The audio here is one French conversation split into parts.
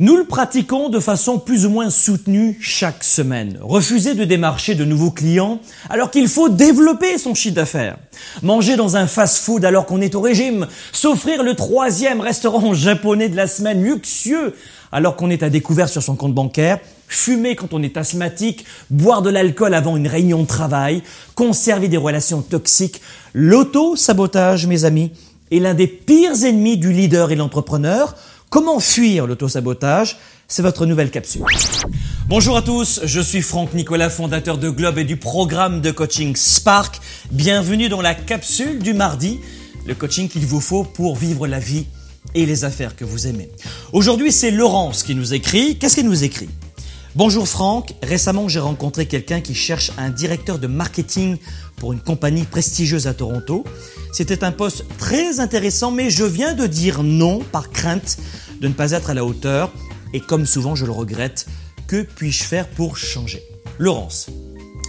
Nous le pratiquons de façon plus ou moins soutenue chaque semaine. Refuser de démarcher de nouveaux clients alors qu'il faut développer son chiffre d'affaires. Manger dans un fast-food alors qu'on est au régime. S'offrir le troisième restaurant japonais de la semaine luxueux alors qu'on est à découvert sur son compte bancaire. Fumer quand on est asthmatique. Boire de l'alcool avant une réunion de travail. Conserver des relations toxiques. L'auto-sabotage, mes amis, est l'un des pires ennemis du leader et l'entrepreneur. Comment fuir l'autosabotage? C'est votre nouvelle capsule. Bonjour à tous, je suis Franck Nicolas, fondateur de Globe et du programme de coaching Spark. Bienvenue dans la capsule du mardi, le coaching qu'il vous faut pour vivre la vie et les affaires que vous aimez. Aujourd'hui, c'est Laurence qui nous écrit. Qu'est-ce qu'il nous écrit? Bonjour Franck, récemment j'ai rencontré quelqu'un qui cherche un directeur de marketing pour une compagnie prestigieuse à Toronto. C'était un poste très intéressant mais je viens de dire non par crainte de ne pas être à la hauteur et comme souvent je le regrette, que puis-je faire pour changer? Laurence,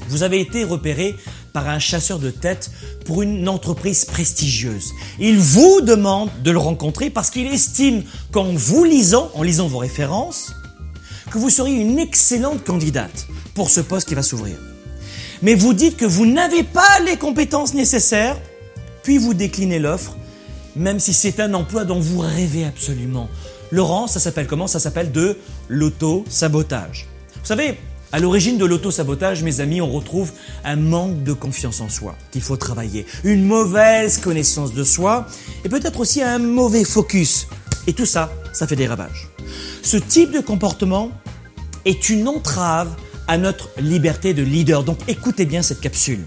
vous avez été repéré par un chasseur de tête pour une entreprise prestigieuse. Il vous demande de le rencontrer parce qu'il estime qu'en vous lisant, en lisant vos références, que vous seriez une excellente candidate pour ce poste qui va s'ouvrir. Mais vous dites que vous n'avez pas les compétences nécessaires, puis vous déclinez l'offre, même si c'est un emploi dont vous rêvez absolument. Laurent, ça s'appelle comment? Ça s'appelle de l'auto-sabotage. Vous savez, à l'origine de l'auto-sabotage, mes amis, on retrouve un manque de confiance en soi qu'il faut travailler, une mauvaise connaissance de soi et peut-être aussi un mauvais focus. Et tout ça, ça fait des ravages. Ce type de comportement est une entrave à notre liberté de leader. Donc écoutez bien cette capsule.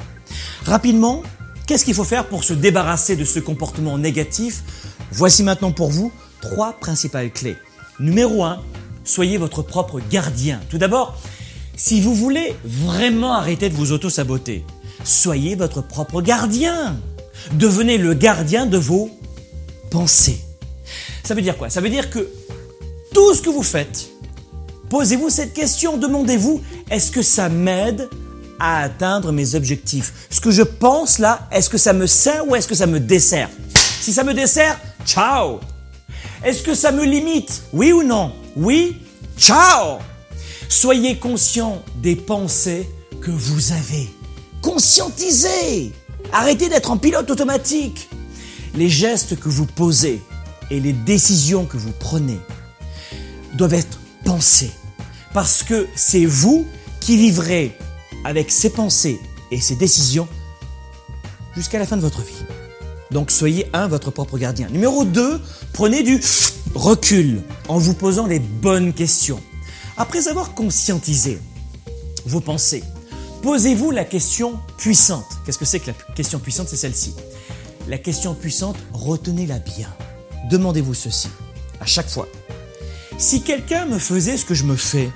Rapidement, qu'est-ce qu'il faut faire pour se débarrasser de ce comportement négatif? Voici maintenant pour vous trois principales clés. Numéro 1, soyez votre propre gardien. Tout d'abord, si vous voulez vraiment arrêter de vous auto-saboter, soyez votre propre gardien. Devenez le gardien de vos pensées. Ça veut dire quoi? Ça veut dire que tout ce que vous faites, posez-vous cette question, demandez-vous, est-ce que ça m'aide à atteindre mes objectifs? Ce que je pense là, est-ce que ça me sert ou est-ce que ça me dessert? Si ça me dessert, ciao! Est-ce que ça me limite? Oui ou non? Oui Ciao! Soyez conscient des pensées que vous avez. Conscientisez! Arrêtez d'être en pilote automatique. Les gestes que vous posez et les décisions que vous prenez doivent être pensées. Parce que c'est vous qui vivrez avec ces pensées et ces décisions jusqu'à la fin de votre vie. Donc soyez un, votre propre gardien. Numéro 2, prenez du recul en vous posant les bonnes questions. Après avoir conscientisé vos pensées, posez-vous la question puissante. Qu'est-ce que c'est que la question puissante? C'est celle-ci. La question puissante, retenez-la bien. Demandez-vous ceci à chaque fois. Si quelqu'un me faisait ce que je me fais,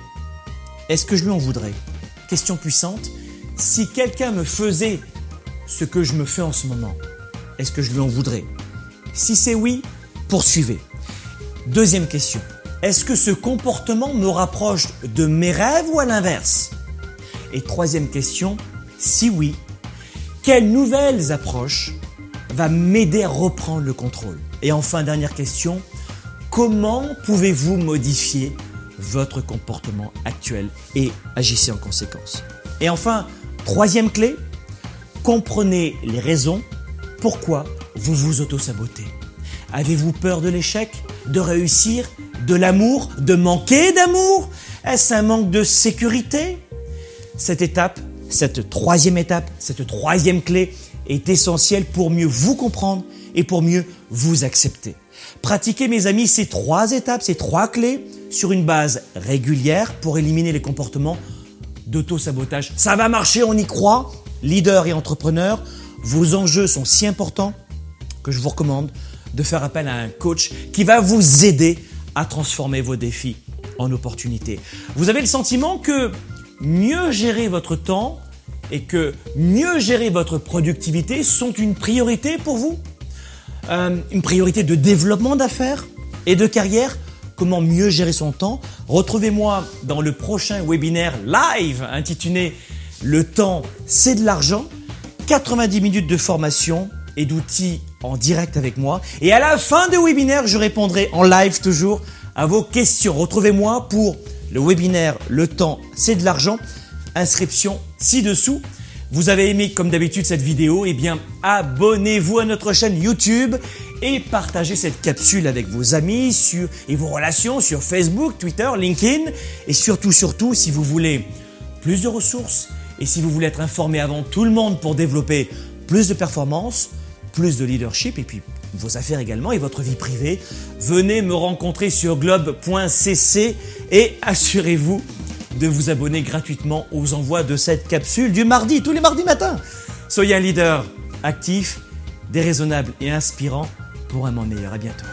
est-ce que je lui en voudrais? Question puissante. Si quelqu'un me faisait ce que je me fais en ce moment, est-ce que je lui en voudrais? Si c'est oui, poursuivez. Deuxième question. Est-ce que ce comportement me rapproche de mes rêves ou à l'inverse? Et troisième question. Si oui, quelles nouvelles approches va m'aider à reprendre le contrôle? Et enfin, dernière question. Comment pouvez-vous modifier votre comportement actuel et agissez en conséquence? Et enfin, troisième clé, comprenez les raisons pourquoi vous vous auto-sabotez. Avez-vous peur de l'échec, de réussir, de l'amour, de manquer d'amour? Est-ce un manque de sécurité? Cette étape, cette troisième étape, cette troisième clé est essentielle pour mieux vous comprendre et pour mieux vous accepter. Pratiquez, mes amis, ces trois étapes, ces trois clés sur une base régulière pour éliminer les comportements d'auto-sabotage. Ça va marcher, on y croit. Leader et entrepreneur, vos enjeux sont si importants que je vous recommande de faire appel à un coach qui va vous aider à transformer vos défis en opportunités. Vous avez le sentiment que mieux gérer votre temps et que mieux gérer votre productivité sont une priorité pour vous? Euh, une priorité de développement d'affaires et de carrière, comment mieux gérer son temps. Retrouvez-moi dans le prochain webinaire live intitulé Le temps, c'est de l'argent. 90 minutes de formation et d'outils en direct avec moi. Et à la fin du webinaire, je répondrai en live toujours à vos questions. Retrouvez-moi pour le webinaire Le temps, c'est de l'argent. Inscription ci-dessous. Vous avez aimé comme d'habitude cette vidéo, eh bien abonnez-vous à notre chaîne YouTube et partagez cette capsule avec vos amis sur, et vos relations sur Facebook, Twitter, LinkedIn. Et surtout, surtout, si vous voulez plus de ressources et si vous voulez être informé avant tout le monde pour développer plus de performance, plus de leadership et puis vos affaires également et votre vie privée, venez me rencontrer sur globe.cc et assurez-vous de vous abonner gratuitement aux envois de cette capsule du mardi, tous les mardis matins. Soyez un leader actif, déraisonnable et inspirant pour un monde meilleur. À bientôt.